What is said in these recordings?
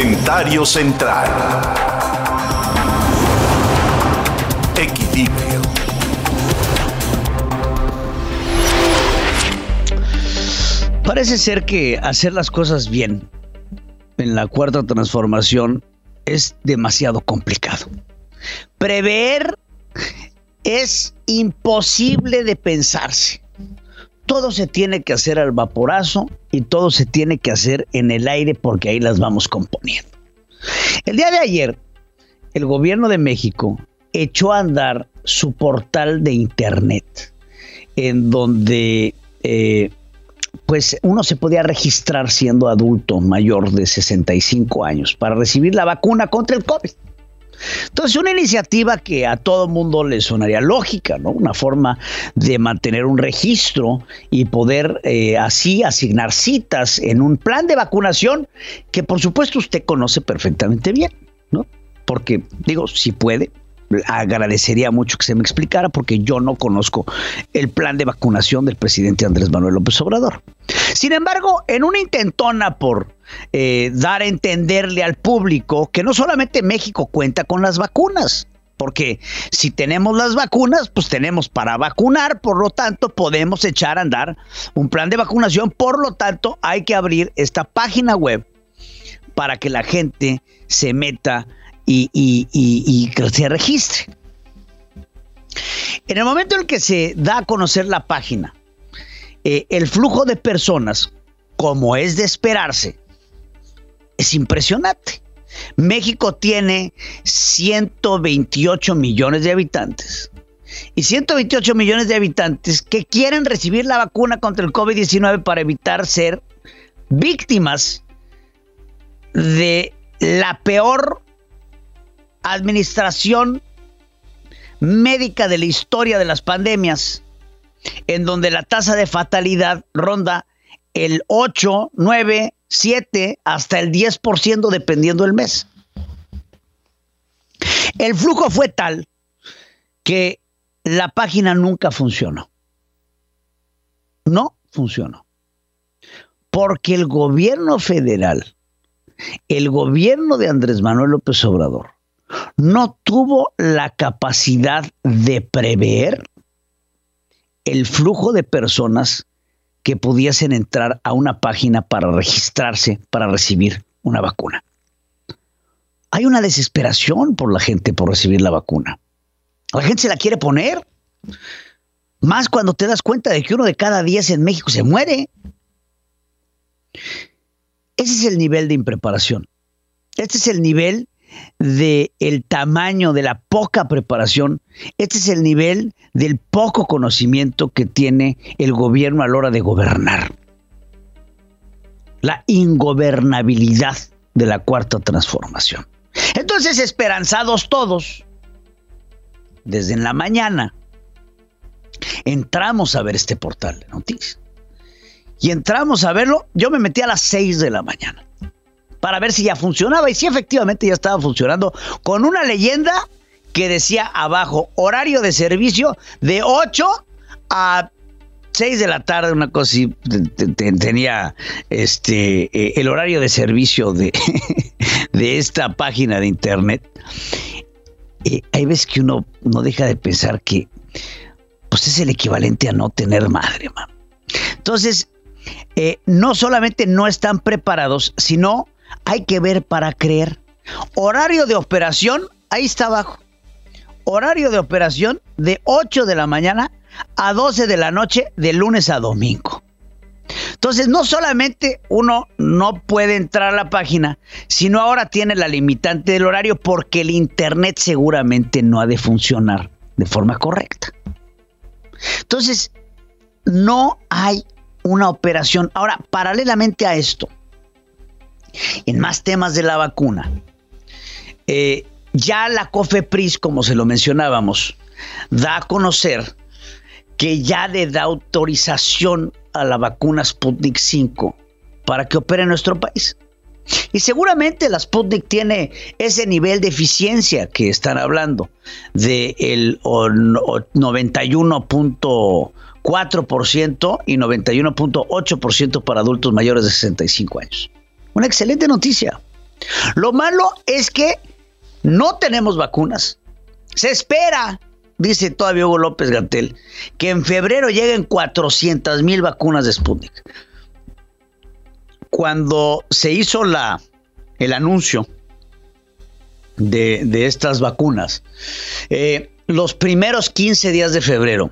Comentario central. Equilibrio. Parece ser que hacer las cosas bien en la cuarta transformación es demasiado complicado. Prever es imposible de pensarse. Todo se tiene que hacer al vaporazo y todo se tiene que hacer en el aire porque ahí las vamos componiendo. El día de ayer, el gobierno de México echó a andar su portal de internet, en donde eh, pues uno se podía registrar siendo adulto mayor de 65 años para recibir la vacuna contra el COVID. Entonces, una iniciativa que a todo mundo le sonaría lógica, ¿no? Una forma de mantener un registro y poder eh, así asignar citas en un plan de vacunación que por supuesto usted conoce perfectamente bien, ¿no? Porque, digo, si puede, agradecería mucho que se me explicara porque yo no conozco el plan de vacunación del presidente Andrés Manuel López Obrador. Sin embargo, en una intentona por eh, dar a entenderle al público que no solamente México cuenta con las vacunas, porque si tenemos las vacunas, pues tenemos para vacunar, por lo tanto podemos echar a andar un plan de vacunación, por lo tanto hay que abrir esta página web para que la gente se meta y, que se registre. En el momento en que se da a conocer la página, eh, el flujo de personas, como es de esperarse, es impresionante. México tiene 128 millones de habitantes. Y 128 millones de habitantes que quieren recibir la vacuna contra el COVID-19 para evitar ser víctimas de la peor administración médica de la historia de las pandemias, en donde la tasa de fatalidad ronda el 8, 9, 7 hasta el 10% dependiendo del mes. El flujo fue tal que la página nunca funcionó. No funcionó. Porque el gobierno federal, el gobierno de Andrés Manuel López Obrador, no tuvo la capacidad de prever el flujo de personas que pudiesen entrar a una página para registrarse para recibir una vacuna. Hay una desesperación por la gente por recibir la vacuna. La gente se la quiere poner. Más cuando te das cuenta de que uno de cada diez en México se muere. Ese es el nivel de impreparación. Este es el nivel de el tamaño de la poca preparación, este es el nivel del poco conocimiento que tiene el gobierno a la hora de gobernar. La ingobernabilidad de la cuarta transformación. Entonces, esperanzados todos, desde en la mañana, entramos a ver este portal de noticias. Y entramos a verlo, yo me metí a las 6 de la mañana para ver si ya funcionaba. Y si efectivamente ya estaba funcionando con una leyenda que decía abajo, horario de servicio de 8 a 6 de la tarde, una cosa así, tenía este, eh, el horario de servicio de, de esta página de internet. Eh, hay veces que uno no deja de pensar que pues es el equivalente a no tener madre, man. Entonces, eh, no solamente no están preparados, sino hay que ver para creer. Horario de operación, ahí está abajo. Horario de operación de 8 de la mañana a 12 de la noche de lunes a domingo. Entonces, no solamente uno no puede entrar a la página, sino ahora tiene la limitante del horario porque el Internet seguramente no ha de funcionar de forma correcta. Entonces, no hay una operación. Ahora, paralelamente a esto, en más temas de la vacuna. Eh, ya la COFEPRIS, como se lo mencionábamos, da a conocer que ya le da autorización a la vacuna Sputnik 5 para que opere en nuestro país. Y seguramente la Sputnik tiene ese nivel de eficiencia que están hablando, del 91.4% y 91.8% para adultos mayores de 65 años. Una excelente noticia. Lo malo es que no tenemos vacunas. Se espera, dice todavía Hugo López Gatel, que en febrero lleguen 400 mil vacunas de Sputnik. Cuando se hizo la, el anuncio de, estas vacunas, eh, los primeros 15 días de febrero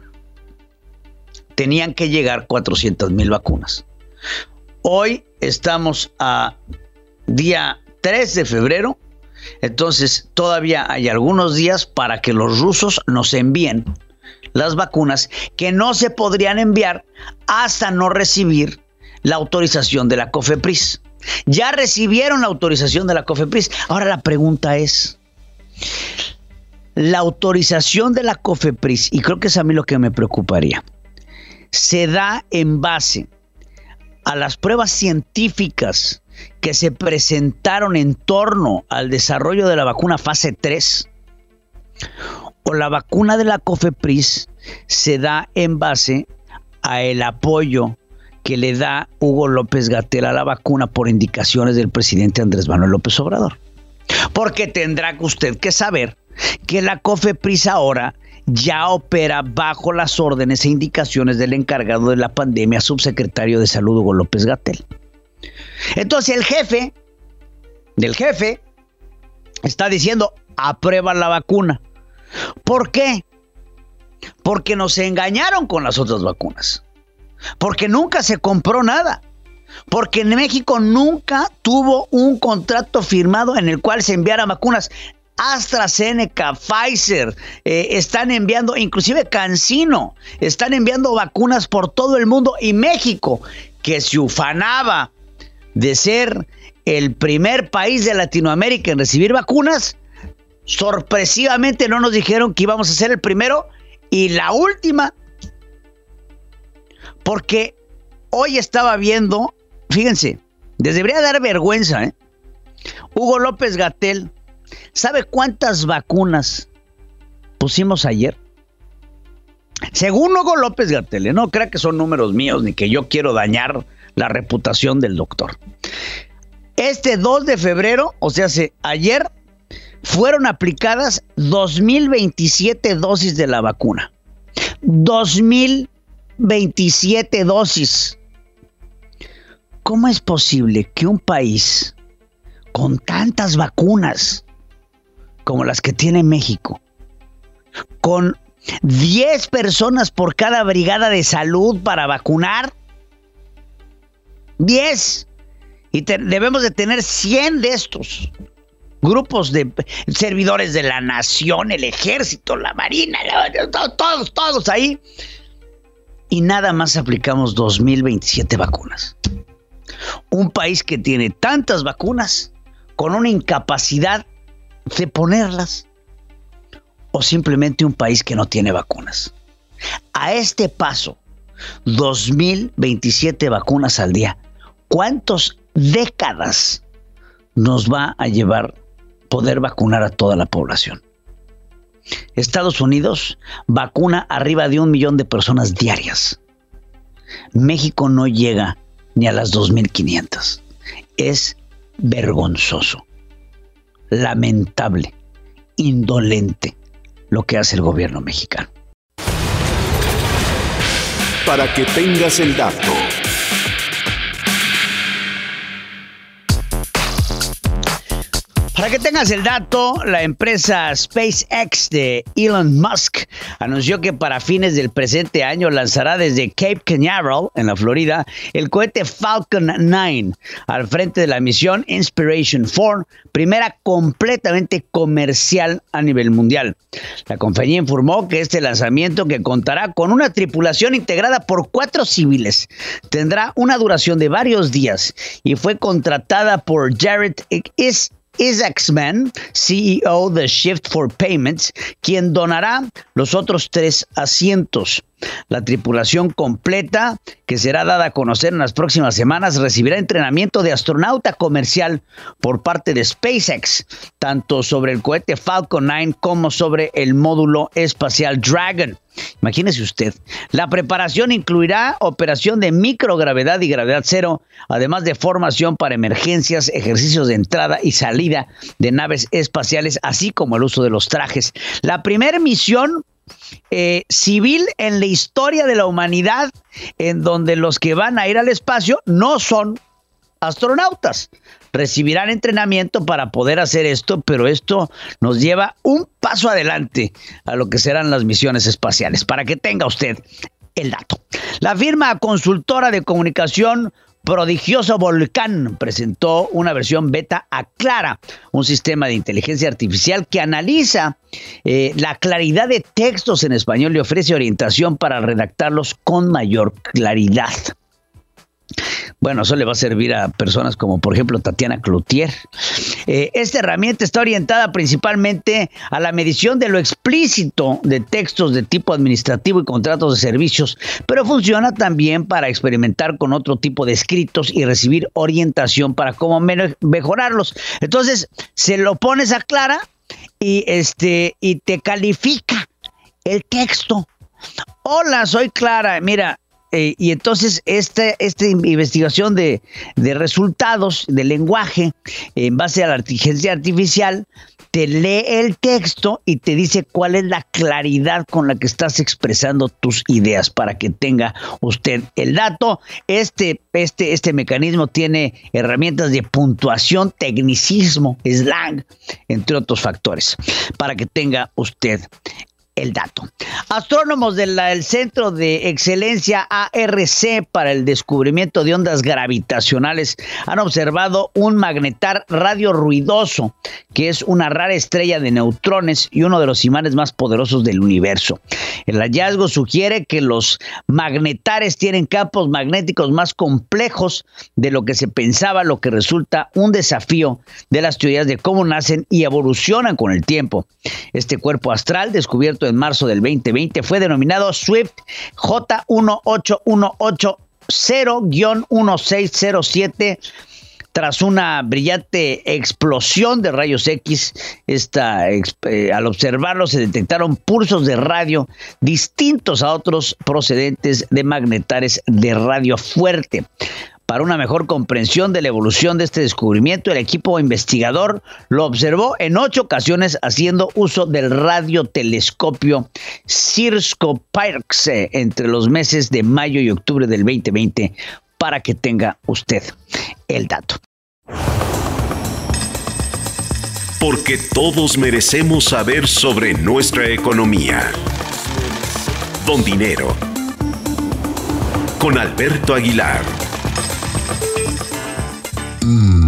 tenían que llegar 400 mil vacunas. Hoy estamos a día 3 de febrero entonces, todavía hay algunos días para que los rusos nos envíen las vacunas que no se podrían enviar hasta no recibir la autorización de la COFEPRIS. Ya recibieron la autorización de la COFEPRIS. Ahora la pregunta es, la autorización de la COFEPRIS, y creo que es a mí lo que me preocuparía, se da en base a las pruebas científicas que se presentaron en torno al desarrollo de la vacuna fase 3 o la vacuna de la COFEPRIS se da en base a el apoyo que le da Hugo López Gatel a la vacuna por indicaciones del presidente Andrés Manuel López Obrador. Porque tendrá usted que saber que la COFEPRIS ahora ya opera bajo las órdenes e indicaciones del encargado de la pandemia, subsecretario de Salud Hugo López Gatel. Entonces el jefe del jefe está diciendo, aprueba la vacuna. ¿Por qué? Porque nos engañaron con las otras vacunas. Porque nunca se compró nada. Porque en México nunca tuvo un contrato firmado en el cual se enviara vacunas. AstraZeneca, Pfizer, eh, están enviando, inclusive Cancino, están enviando vacunas por todo el mundo y México, que se ufanaba de ser el primer país de Latinoamérica en recibir vacunas, sorpresivamente no nos dijeron que íbamos a ser el primero y la última. Porque hoy estaba viendo, fíjense, les debería dar vergüenza, ¿eh? Hugo López Gatel, ¿sabe cuántas vacunas pusimos ayer? Según Hugo López Gatel, ¿eh? no crea que son números míos ni que yo quiero dañar la reputación del doctor. Este 2 de febrero, o sea, ayer, fueron aplicadas 2.027 dosis de la vacuna. 2.027 dosis. ¿Cómo es posible que un país con tantas vacunas como las que tiene México, con 10 personas por cada brigada de salud para vacunar, 10. Y debemos de tener 100 de estos grupos de servidores de la nación, el ejército, la marina, todos, todos ahí. Y nada más aplicamos 2027 vacunas. Un país que tiene tantas vacunas con una incapacidad de ponerlas. O simplemente un país que no tiene vacunas. A este paso, 2027 vacunas al día ¿Cuántas décadas nos va a llevar poder vacunar a toda la población? Estados Unidos vacuna arriba de un millón de personas diarias. México no llega ni a las 2.500. Es vergonzoso, lamentable, indolente lo que hace el gobierno mexicano. Para que tengas el dato. Para que tengas el dato, la empresa SpaceX de Elon Musk anunció que para fines del presente año lanzará desde Cape Canaveral, en la Florida, el cohete Falcon 9 al frente de la misión Inspiration 4, primera completamente comercial a nivel mundial. La compañía informó que este lanzamiento, que contará con una tripulación integrada por cuatro civiles, tendrá una duración de varios días y fue contratada por Jared Is Isaacman, CEO de Shift for Payments, quien donará los otros tres asientos. La tripulación completa, que será dada a conocer en las próximas semanas, recibirá entrenamiento de astronauta comercial por parte de SpaceX, tanto sobre el cohete Falcon 9 como sobre el módulo espacial Dragon. Imagínese usted, la preparación incluirá operación de microgravedad y gravedad cero, además de formación para emergencias, ejercicios de entrada y salida de naves espaciales, así como el uso de los trajes. La primera misión eh, civil en la historia de la humanidad, en donde los que van a ir al espacio no son astronautas. Recibirán entrenamiento para poder hacer esto, pero esto nos lleva un paso adelante a lo que serán las misiones espaciales, para que tenga usted el dato. La firma consultora de comunicación Prodigioso Volcán presentó una versión beta a Clara, un sistema de inteligencia artificial que analiza eh, la claridad de textos en español y ofrece orientación para redactarlos con mayor claridad. Bueno, eso le va a servir a personas como por ejemplo Tatiana Cloutier. Eh, esta herramienta está orientada principalmente a la medición de lo explícito de textos de tipo administrativo y contratos de servicios, pero funciona también para experimentar con otro tipo de escritos y recibir orientación para cómo mejorarlos. Entonces, se lo pones a Clara y este y te califica el texto. Hola, soy Clara. Mira, eh, y entonces esta, esta investigación de, resultados de lenguaje en base a la inteligencia artificial te lee el texto y te dice cuál es la claridad con la que estás expresando tus ideas para que tenga usted el dato. Este, este, este mecanismo tiene herramientas de puntuación, tecnicismo, slang, entre otros factores, para que tenga usted el dato. Astrónomos del Centro de Excelencia ARC para el descubrimiento de ondas gravitacionales han observado un magnetar radio ruidoso, que es una rara estrella de neutrones y uno de los imanes más poderosos del universo. El hallazgo sugiere que los magnetares tienen campos magnéticos más complejos de lo que se pensaba, lo que resulta un desafío de las teorías de cómo nacen y evolucionan con el tiempo. Este cuerpo astral descubierto en marzo del 2020 fue denominado Swift J18180-1607 tras una brillante explosión de rayos X, esta, eh, al observarlo se detectaron pulsos de radio distintos a otros procedentes de magnetares de radio fuerte. Para una mejor comprensión de la evolución de este descubrimiento, el equipo investigador lo observó en ocho ocasiones haciendo uso del radiotelescopio Circo Parks entre los meses de mayo y octubre del 2020 para que tenga usted el dato. Porque todos merecemos saber sobre nuestra economía. Don Dinero. Con Alberto Aguilar. Mm.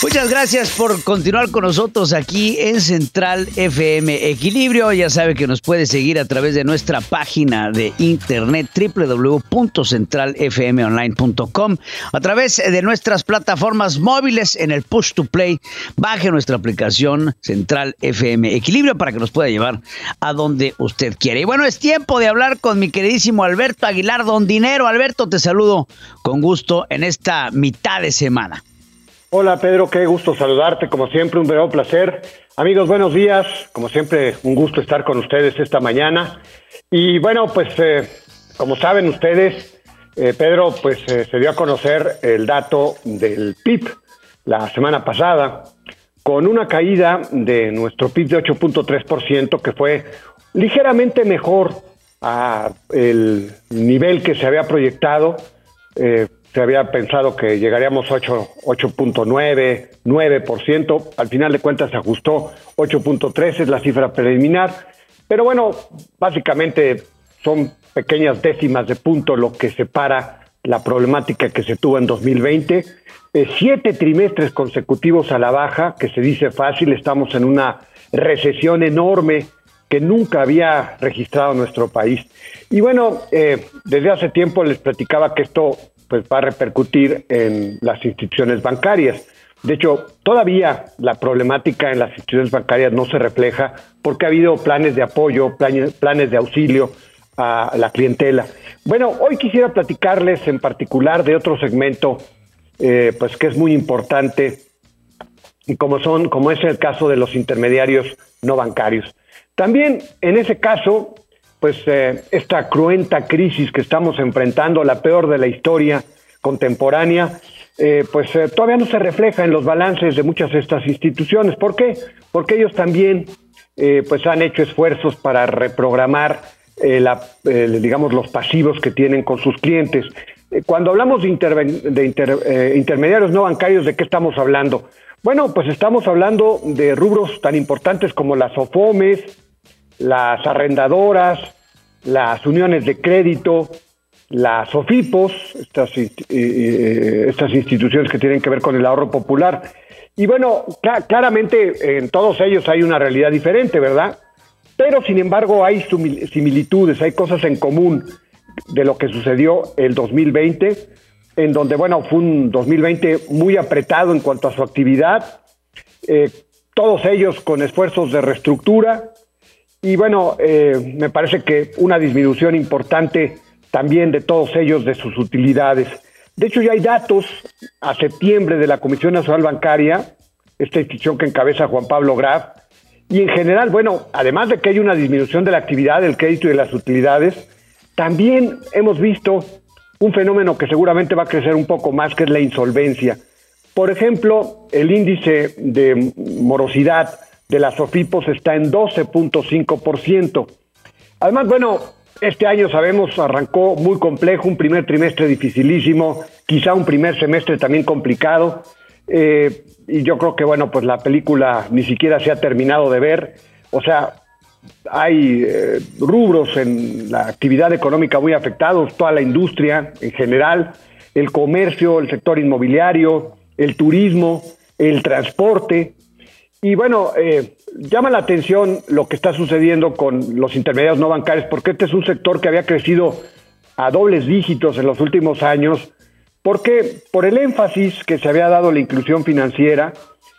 Muchas gracias por continuar con nosotros aquí en Central FM Equilibrio. Ya sabe que nos puede seguir a través de nuestra página de internet www.centralfmonline.com, a través de nuestras plataformas móviles en el Push to Play. Baje nuestra aplicación Central FM Equilibrio para que nos pueda llevar a donde usted quiere. Y bueno, es tiempo de hablar con mi queridísimo Alberto Aguilar Don Dinero. Alberto, te saludo con gusto en esta mitad de semana. Hola Pedro, qué gusto saludarte, como siempre, un verdadero placer. Amigos, buenos días, como siempre, un gusto estar con ustedes esta mañana. Y bueno, pues eh, como saben ustedes, eh, Pedro, pues eh, se dio a conocer el dato del PIB la semana pasada, con una caída de nuestro PIB de 8.3%, que fue ligeramente mejor a el nivel que se había proyectado se había pensado que llegaríamos a 8.9, 9%, al final de cuentas se ajustó 8.3, es la cifra preliminar, pero bueno, básicamente son pequeñas décimas de punto lo que separa la problemática que se tuvo en 2020. Eh, siete trimestres consecutivos a la baja, que se dice fácil, estamos en una recesión enorme que nunca había registrado nuestro país. Y bueno, eh, desde hace tiempo les platicaba que esto pues va a repercutir en las instituciones bancarias. De hecho, todavía la problemática en las instituciones bancarias no se refleja porque ha habido planes de apoyo, planes, de auxilio a la clientela. Bueno, hoy quisiera platicarles en particular de otro segmento, eh, pues que es muy importante y como son, como es el caso de los intermediarios no bancarios. También en ese caso, pues eh, esta cruenta crisis que estamos enfrentando, la peor de la historia contemporánea, eh, pues todavía no se refleja en los balances de muchas de estas instituciones. ¿Por qué? Porque ellos también pues han hecho esfuerzos para reprogramar eh, eh, digamos, los pasivos que tienen con sus clientes. Eh, cuando hablamos de, de intermediarios no bancarios, ¿de qué estamos hablando? Bueno, pues estamos hablando de rubros tan importantes como las OFOMES, las arrendadoras, las uniones de crédito, las OFIPOS, estas, estas instituciones que tienen que ver con el ahorro popular. Y bueno, claramente en todos ellos hay una realidad diferente, ¿verdad? Pero sin embargo hay similitudes, hay cosas en común de lo que sucedió el 2020, en donde, bueno, fue un 2020 muy apretado en cuanto a su actividad, eh, todos ellos con esfuerzos de reestructura y, bueno, eh, me parece que una disminución importante también de todos ellos de sus utilidades. De hecho, ya hay datos a septiembre de la Comisión Nacional Bancaria, esta institución que encabeza Juan Pablo Graf, y en general, bueno, además de que hay una disminución de la actividad, del crédito y de las utilidades, también hemos visto un fenómeno que seguramente va a crecer un poco más, que es la insolvencia. Por ejemplo, el índice de morosidad de las OFIPOS está en 12.5%. Además, bueno, este año sabemos arrancó muy complejo, un primer trimestre dificilísimo, quizá un primer semestre también complicado. Eh, y yo creo que, bueno, pues la película ni siquiera se ha terminado de ver. O sea, hay eh, rubros en la actividad económica muy afectados, toda la industria en general, el comercio, el sector inmobiliario, el turismo, el transporte. Y bueno, eh, llama la atención lo que está sucediendo con los intermediarios no bancarios, porque este es un sector que había crecido a dobles dígitos en los últimos años porque por el énfasis que se había dado a la inclusión financiera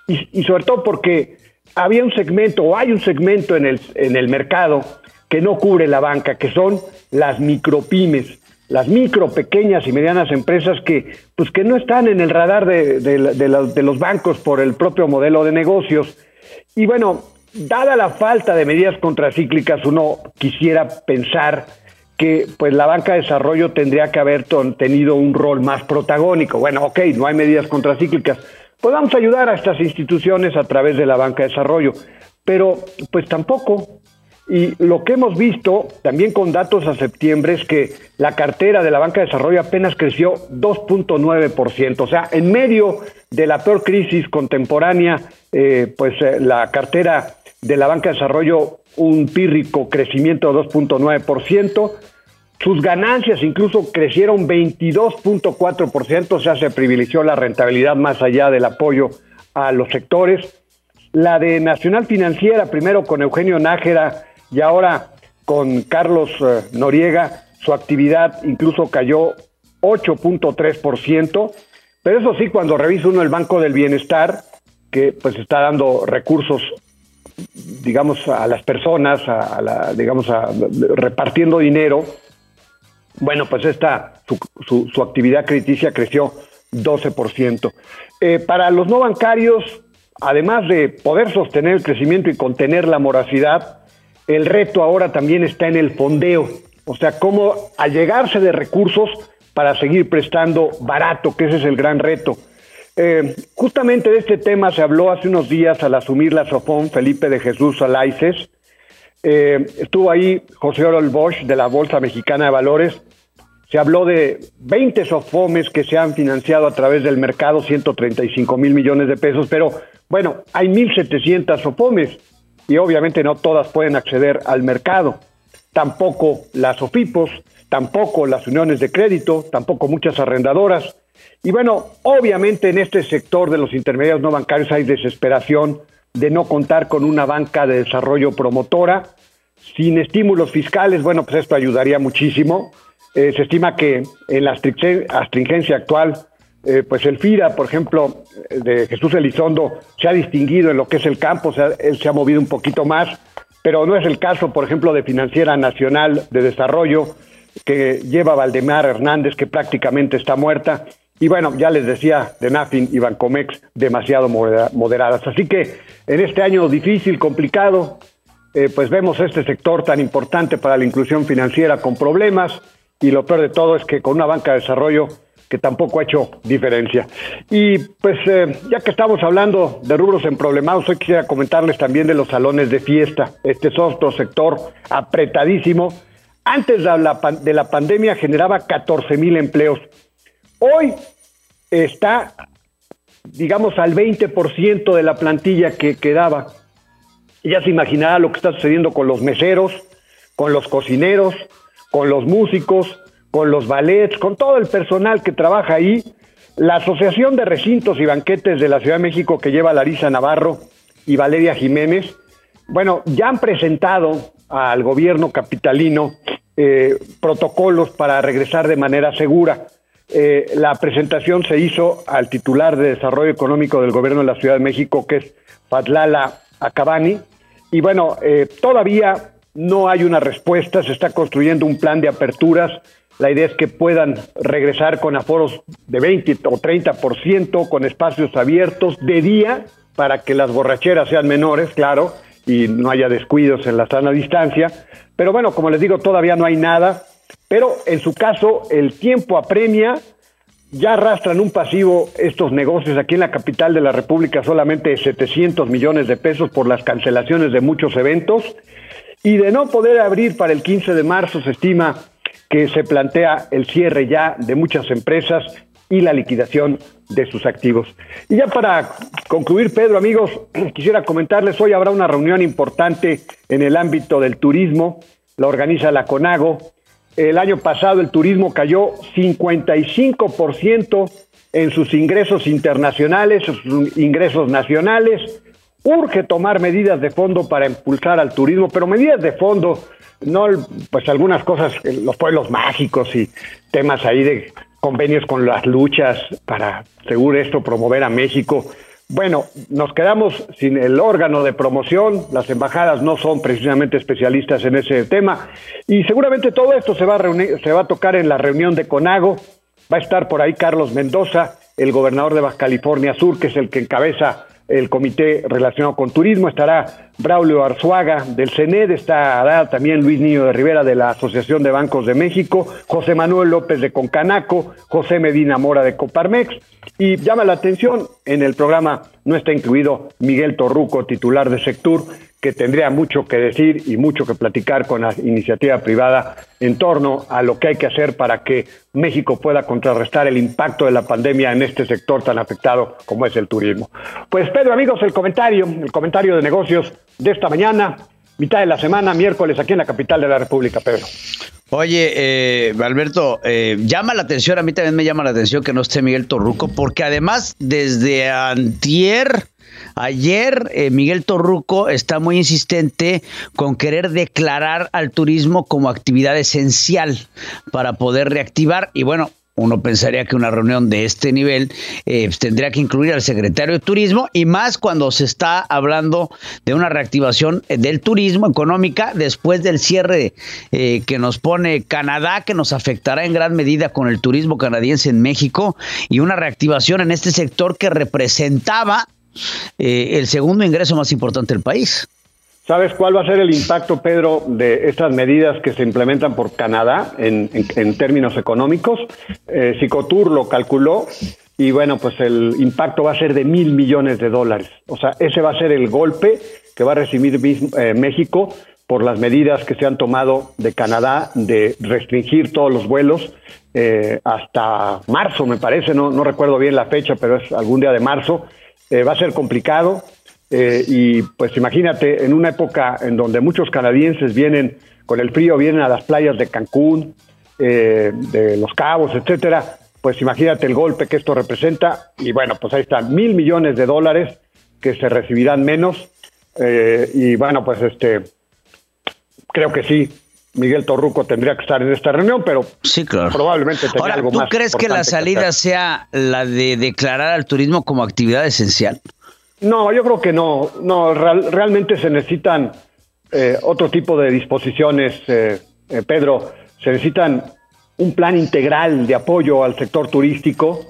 y, sobre todo porque había un segmento o hay un segmento en el, en el mercado que no cubre la banca, que son las micropymes, las micro, pequeñas y medianas empresas que, pues que no están en el radar de, de los bancos por el propio modelo de negocios. Y bueno, dada la falta de medidas contracíclicas, uno quisiera pensar que pues la banca de desarrollo tendría que haber tenido un rol más protagónico. Bueno, ok, no hay medidas contracíclicas. Vamos a ayudar a estas instituciones a través de la banca de desarrollo. Pero pues tampoco. Y lo que hemos visto también con datos a septiembre es que la cartera de la banca de desarrollo apenas creció 2.9%. O sea, en medio de la peor crisis contemporánea, eh, pues eh, la cartera de la banca de desarrollo un pírrico crecimiento de 2.9%. Sus ganancias incluso crecieron 22.4%, o sea, se privilegió la rentabilidad más allá del apoyo a los sectores. La de Nacional Financiera, primero con Eugenio Nájera y ahora con Carlos eh, Noriega, su actividad incluso cayó 8.3%, pero eso sí, cuando revisa uno el Banco del Bienestar, que pues está dando recursos digamos, a las personas, a, la, digamos, a, repartiendo dinero, bueno, pues esta, su, su, actividad crediticia creció 12%. Eh, para los no bancarios, además de poder sostener el crecimiento y contener la moracidad, el reto ahora también está en el fondeo, o sea, cómo allegarse de recursos para seguir prestando barato, que ese es el gran reto. Eh, justamente de este tema se habló hace unos días al asumir la SOFON Felipe de Jesús Alaices. Eh, estuvo ahí José Orol Bosch de la Bolsa Mexicana de Valores. Se habló de 20 SOFOMES que se han financiado a través del mercado, 135 mil millones de pesos, pero bueno, hay 1.700 SOFOMES y obviamente no todas pueden acceder al mercado. Tampoco las OFIPOS, tampoco las uniones de crédito, tampoco muchas arrendadoras. Y bueno, obviamente en este sector de los intermediarios no bancarios hay desesperación de no contar con una banca de desarrollo promotora. Sin estímulos fiscales, bueno, pues esto ayudaría muchísimo. Eh, se estima que en la astringencia actual, eh, pues el FIRA, por ejemplo, de Jesús Elizondo, se ha distinguido en lo que es el campo, o sea, él se ha movido un poquito más, pero no es el caso, por ejemplo, de Financiera Nacional de Desarrollo, que lleva Valdemar Hernández, que prácticamente está muerta. Y bueno, ya les decía, de Nafin y Bancomex demasiado moderadas. Así que en este año difícil, complicado, eh, pues vemos este sector tan importante para la inclusión financiera con problemas y lo peor de todo es que con una banca de desarrollo que tampoco ha hecho diferencia. Y pues eh, ya que estamos hablando de rubros en problemados, hoy quisiera comentarles también de los salones de fiesta. Este es otro sector apretadísimo. Antes de la, de la pandemia generaba 14 mil empleos. Hoy está, digamos, al 20% de la plantilla que quedaba. Ya se imaginará lo que está sucediendo con los meseros, con los cocineros, con los músicos, con los ballets, con todo el personal que trabaja ahí. La Asociación de Recintos y Banquetes de la Ciudad de México que lleva Larisa Navarro y Valeria Jiménez, bueno, ya han presentado al gobierno capitalino eh, protocolos para regresar de manera segura. Eh, la presentación se hizo al titular de Desarrollo Económico del Gobierno de la Ciudad de México, que es Fatlala Acabani. Y bueno, eh, todavía no hay una respuesta, se está construyendo un plan de aperturas la idea es que puedan regresar con aforos de 20 o 30%, con espacios abiertos de día, para que las borracheras sean menores, claro, y no haya descuidos en la sana distancia. Pero bueno, como les digo, todavía no hay nada. Pero en su caso, el tiempo apremia. Ya arrastran un pasivo estos negocios aquí en la capital de la República, solamente 700 millones de pesos por las cancelaciones de muchos eventos. Y de no poder abrir para el 15 de marzo, se estima que se plantea el cierre ya de muchas empresas y la liquidación de sus activos. Y ya para concluir, Pedro, amigos, quisiera comentarles, hoy habrá una reunión importante en el ámbito del turismo, la organiza la CONAGO. El año pasado el turismo cayó 55% en sus ingresos internacionales, sus ingresos nacionales. Urge tomar medidas de fondo para impulsar al turismo, pero medidas de fondo no, pues algunas cosas, los pueblos mágicos y temas ahí de convenios con las luchas para, seguro esto, promover a México. Bueno, nos quedamos sin el órgano de promoción, las embajadas no son precisamente especialistas en ese tema y seguramente todo esto se va a, reunir, se va a tocar en la reunión de CONAGO. Va a estar por ahí Carlos Mendoza, el gobernador de Baja California Sur, que es el que encabeza el comité relacionado con turismo, estará Braulio Arzuaga del CENED, estará también Luis Niño de Rivera de la Asociación de Bancos de México, José Manuel López de Concanaco, José Medina Mora de Coparmex, y llama la atención, en el programa no está incluido Miguel Torruco, titular de Sectur, que tendría mucho que decir y mucho que platicar con la iniciativa privada en torno a lo que hay que hacer para que México pueda contrarrestar el impacto de la pandemia en este sector tan afectado como es el turismo. Pues Pedro, amigos, el comentario, el comentario de negocios de esta mañana, mitad de la semana, miércoles, aquí en la capital de la República, Pedro. Oye, eh, Alberto, eh, llama la atención, a mí también me llama la atención que no esté Miguel Torruco, porque además desde antier Ayer eh, Miguel Torruco está muy insistente con querer declarar al turismo como actividad esencial para poder reactivar. Y bueno, uno pensaría que una reunión de este nivel eh, pues, tendría que incluir al secretario de Turismo y más cuando se está hablando de una reactivación eh, del turismo económica después del cierre que nos pone Canadá, que nos afectará en gran medida con el turismo canadiense en México y una reactivación en este sector que representaba eh, el segundo ingreso más importante del país. ¿Sabes cuál va a ser el impacto, Pedro, de estas medidas que se implementan por Canadá en, términos económicos? Eh, lo calculó y bueno, pues el impacto va a ser de mil millones de dólares. O sea, ese va a ser el golpe que va a recibir eh, México por las medidas que se han tomado de Canadá de restringir todos los vuelos eh, hasta marzo, me parece, no recuerdo bien la fecha, pero es algún día de marzo. Eh, va a ser complicado eh, y pues imagínate en una época en donde muchos canadienses vienen con el frío, vienen a las playas de Cancún, eh, de Los Cabos, etcétera, pues imagínate el golpe que esto representa y bueno, pues ahí están mil millones de dólares que se recibirán menos y bueno, pues este creo que sí, Miguel Torruco tendría que estar en esta reunión, pero sí, claro. probablemente Ahora, algo ¿tú crees que la salida sea la de declarar al turismo como actividad esencial? No, yo creo que no. No, realmente se necesitan eh, otro tipo de disposiciones, eh, eh, Pedro. Se necesitan un plan integral de apoyo al sector turístico,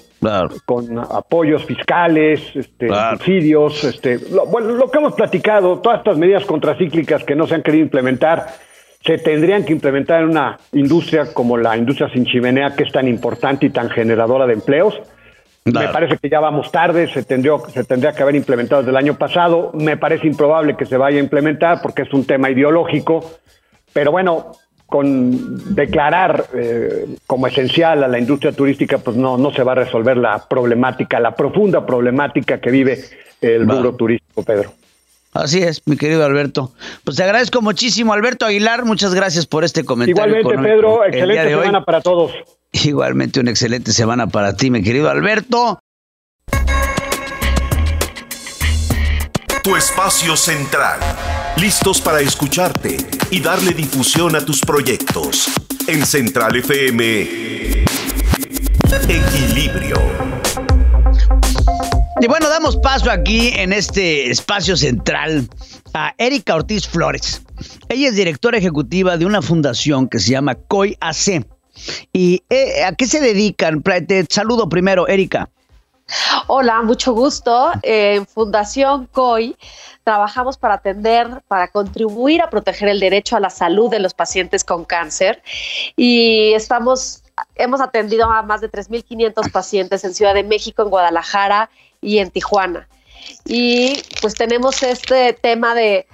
con apoyos fiscales, este, subsidios, este, lo, bueno, lo que hemos platicado, todas estas medidas contracíclicas que no se han querido implementar, se tendrían que implementar en una industria como la industria sin chimenea, que es tan importante y tan generadora de empleos. Me parece que ya vamos tarde, se tendría, se tendría que haber implementado desde el año pasado. Me parece improbable que se vaya a implementar porque es un tema ideológico. Pero bueno, con declarar eh, como esencial a la industria turística, pues no, no se va a resolver la problemática, la profunda problemática que vive el rubro turístico, Pedro. Así es, mi querido Alberto. Pues te agradezco muchísimo, Alberto Aguilar. Muchas gracias por este comentario. Igualmente, Pedro, excelente semana para todos. Igualmente, una excelente semana para ti, mi querido Alberto. Tu espacio central. Listos para escucharte y darle difusión a tus proyectos. En Central FM. Equilibrio. Y bueno, damos paso aquí en este espacio central a Erika Ortiz Flores. Ella es directora ejecutiva de una fundación que se llama COI AC. ¿Y eh, a qué se dedican? Te saludo primero, Erika. Hola, mucho gusto. En Fundación COI trabajamos para atender, para contribuir a proteger el derecho a la salud de los pacientes con cáncer y estamos hemos atendido a más de 3.500 pacientes en Ciudad de México, en Guadalajara y en Tijuana. Y pues tenemos este tema de,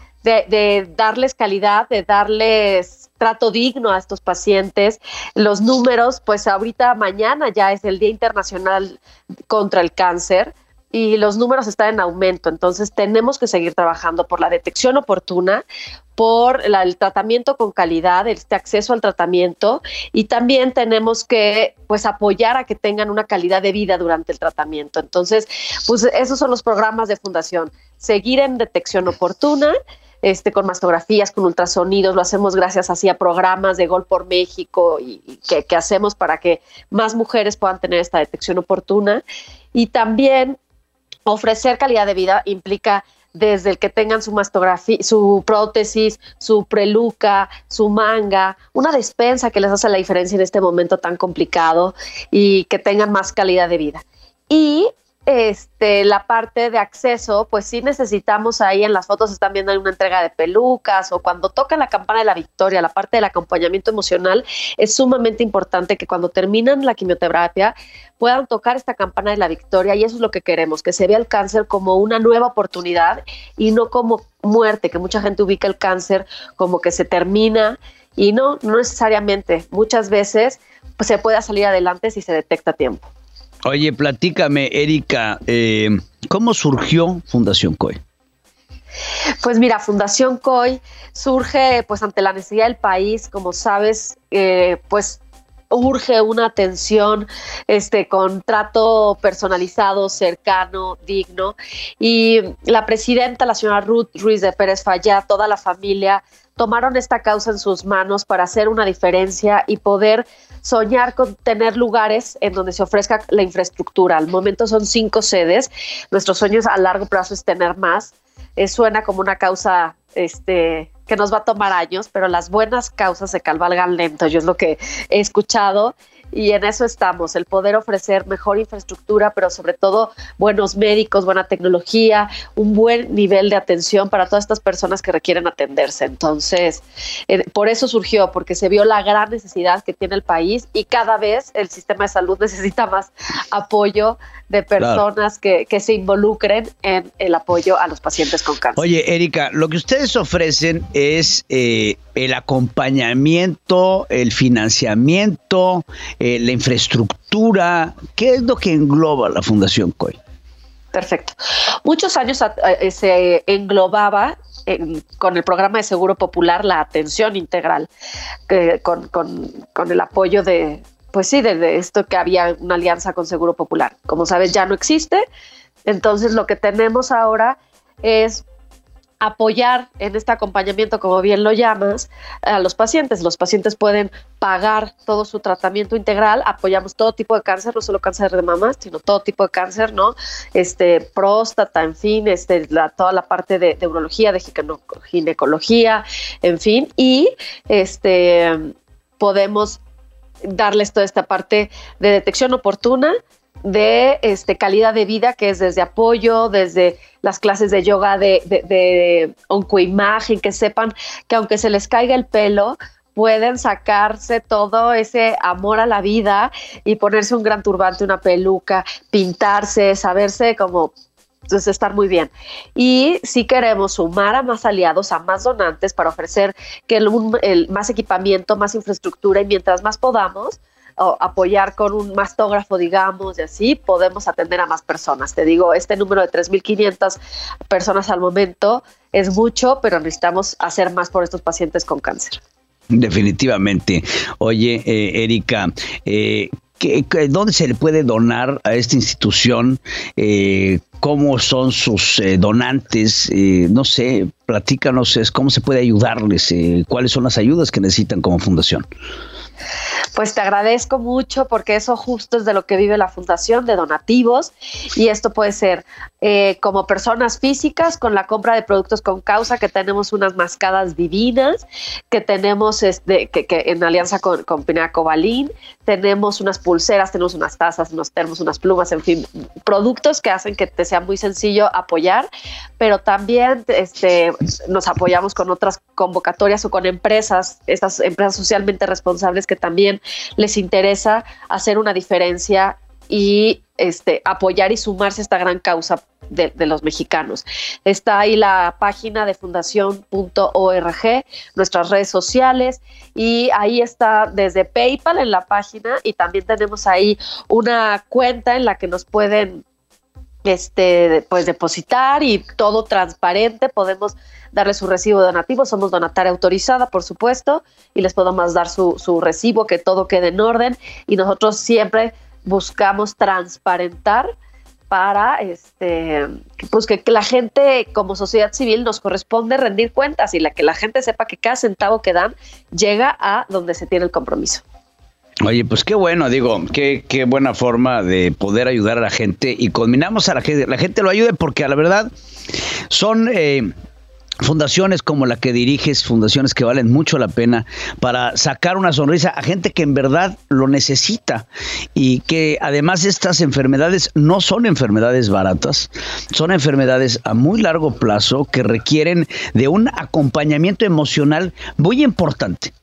darles calidad, de darles trato digno a estos pacientes. Los números, pues ahorita mañana ya es el Día Internacional contra el Cáncer y los números están en aumento. Entonces tenemos que seguir trabajando por la detección oportuna, por el tratamiento con calidad, este acceso al tratamiento y también tenemos que pues apoyar a que tengan una calidad de vida durante el tratamiento. Entonces, pues esos son los programas de fundación. Seguir en detección oportuna, este, con mastografías, con ultrasonidos, lo hacemos gracias así a programas de Gol por México y, que, que, hacemos para que más mujeres puedan tener esta detección oportuna. Y también ofrecer calidad de vida implica desde el que tengan su mastografía, su prótesis, su preluca, su manga, una despensa que les hace la diferencia en este momento tan complicado y que tengan más calidad de vida. Y este, la parte de acceso, pues sí necesitamos ahí en las fotos están viendo una entrega de pelucas o cuando toca la campana de la victoria, la parte del acompañamiento emocional, es sumamente importante que cuando terminan la quimioterapia puedan tocar esta campana de la victoria y eso es lo que queremos, que se vea el cáncer como una nueva oportunidad y no como muerte, que mucha gente ubica el cáncer como que se termina y no, no necesariamente, muchas veces pues, se puede salir adelante si se detecta a tiempo. Oye, platícame, Erika, eh, ¿cómo surgió Fundación COI? Pues mira, Fundación COI surge pues ante la necesidad del país, como sabes, eh, pues urge una atención este con trato personalizado, cercano, digno y la presidenta, la señora Ruth Ruiz de Pérez Falla, toda la familia tomaron esta causa en sus manos para hacer una diferencia y poder soñar con tener lugares en donde se ofrezca la infraestructura. Al momento son cinco sedes. Nuestro sueño a largo plazo es tener más. Eh, suena como una causa este, que nos va a tomar años, pero las buenas causas se calvalgan lento. Yo es lo que he escuchado y en eso estamos, el poder ofrecer mejor infraestructura, pero sobre todo buenos médicos, buena tecnología, un buen nivel de atención para todas estas personas que requieren atenderse. Entonces, eh, por eso surgió, porque se vio la gran necesidad que tiene el país y cada vez el sistema de salud necesita más apoyo de personas que, se involucren en el apoyo a los pacientes con cáncer. Oye, Erika, lo que ustedes ofrecen es eh, el acompañamiento, el financiamiento, eh, la infraestructura. ¿Qué es lo que engloba la Fundación COI? Perfecto. Muchos años eh, se englobaba con el programa de Seguro Popular la atención integral, con, con, el apoyo de, pues sí, de, esto que había una alianza con Seguro Popular. Como sabes, ya no existe. Entonces lo que tenemos ahora es apoyar en este acompañamiento, como bien lo llamas, a los pacientes. Los pacientes pueden pagar todo su tratamiento integral, apoyamos todo tipo de cáncer, no solo cáncer de mama, sino todo tipo de cáncer, ¿no? Este, próstata, en fin, este, toda la parte de, de urología, de ginecología, en fin, y este, podemos darles toda esta parte de detección oportuna, de este, calidad de vida, que es desde apoyo, desde las clases de yoga, de, de, oncoimagen, que sepan que aunque se les caiga el pelo, pueden sacarse todo ese amor a la vida y ponerse un gran turbante, una peluca, pintarse, saberse como entonces, estar muy bien. Y si queremos sumar a más aliados, a más donantes para ofrecer que el más equipamiento, más infraestructura y mientras más podamos, o apoyar con un mastógrafo, digamos, y así podemos atender a más personas. Te digo, este número de 3.500 personas al momento es mucho, pero necesitamos hacer más por estos pacientes con cáncer. Definitivamente. Oye, eh, Erika, eh, ¿dónde se le puede donar a esta institución? Eh, ¿Cómo son sus eh, donantes? no sé, platícanos cómo se puede ayudarles, cuáles son las ayudas que necesitan como fundación. Pues te agradezco mucho porque eso justo es de lo que vive la Fundación de Donativos y esto puede ser eh, como personas físicas con la compra de productos con causa, que tenemos unas mascadas divinas, que tenemos este, que, en alianza con, con Pinaco Balín, tenemos unas pulseras, tenemos unas tazas, unos termos, unas plumas, en fin, productos que hacen que te sea muy sencillo apoyar, pero también este, nos apoyamos con otras convocatorias o con empresas, estas empresas socialmente responsables que también les interesa hacer una diferencia y este, apoyar y sumarse a esta gran causa de, los mexicanos. Está ahí la página de fundación.org, nuestras redes sociales y ahí está desde PayPal en la página y también tenemos ahí una cuenta en la que nos pueden este, pues depositar y todo transparente, podemos darle su recibo donativo, somos donataria autorizada, por supuesto, y les podemos dar su, su recibo, que todo quede en orden, y nosotros siempre buscamos transparentar para este pues que, la gente como sociedad civil nos corresponde rendir cuentas y la que la gente sepa que cada centavo que dan llega a donde se tiene el compromiso. Oye, pues qué bueno, digo, qué, qué buena forma de poder ayudar a la gente y combinamos a la gente, la gente lo ayude porque a la verdad son eh, fundaciones como la que diriges, fundaciones que valen mucho la pena para sacar una sonrisa a gente que en verdad lo necesita y que además estas enfermedades no son enfermedades baratas, son enfermedades a muy largo plazo que requieren de un acompañamiento emocional muy importante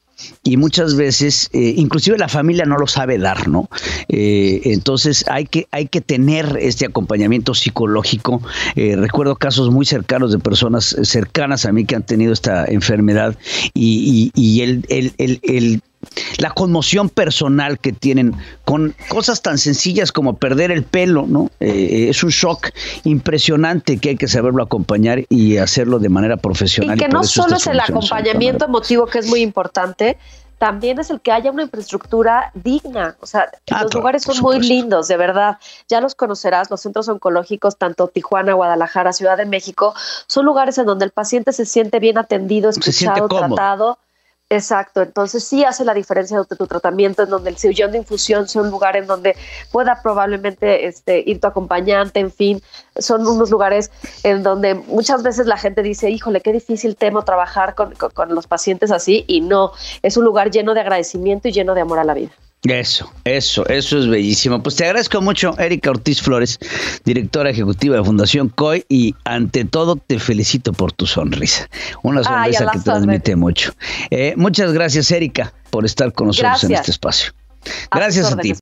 y muchas veces eh, inclusive la familia no lo sabe dar, ¿no? Eh, entonces hay que, hay que tener este acompañamiento psicológico. Eh, recuerdo casos muy cercanos de personas cercanas a mí que han tenido esta enfermedad y, y, el, el, el la conmoción personal que tienen con cosas tan sencillas como perder el pelo, ¿no? Eh, es un shock impresionante que hay que saberlo acompañar y hacerlo de manera profesional. Y que no solo es el acompañamiento emotivo que es muy importante, también es el que haya una infraestructura digna. O sea, ah, los lugares son muy lindos, de verdad. Ya los conocerás, los centros oncológicos, tanto Tijuana, Guadalajara, Ciudad de México, son lugares en donde el paciente se siente bien atendido, escuchado, tratado Exacto, entonces sí hace la diferencia de tu tratamiento, en donde el sillón de infusión sea un lugar en donde pueda probablemente este, ir tu acompañante, en fin, son unos lugares en donde muchas veces la gente dice, híjole, qué difícil temo trabajar con, con los pacientes así, y no, es un lugar lleno de agradecimiento y lleno de amor a la vida. Eso, eso, eso es bellísimo. Pues te agradezco mucho, Erika Ortiz Flores, directora ejecutiva de Fundación COI, y ante todo te felicito por tu sonrisa. Una sonrisa que transmite mucho. Eh, muchas gracias, Erika, por estar con nosotros en este espacio. Gracias a, ti.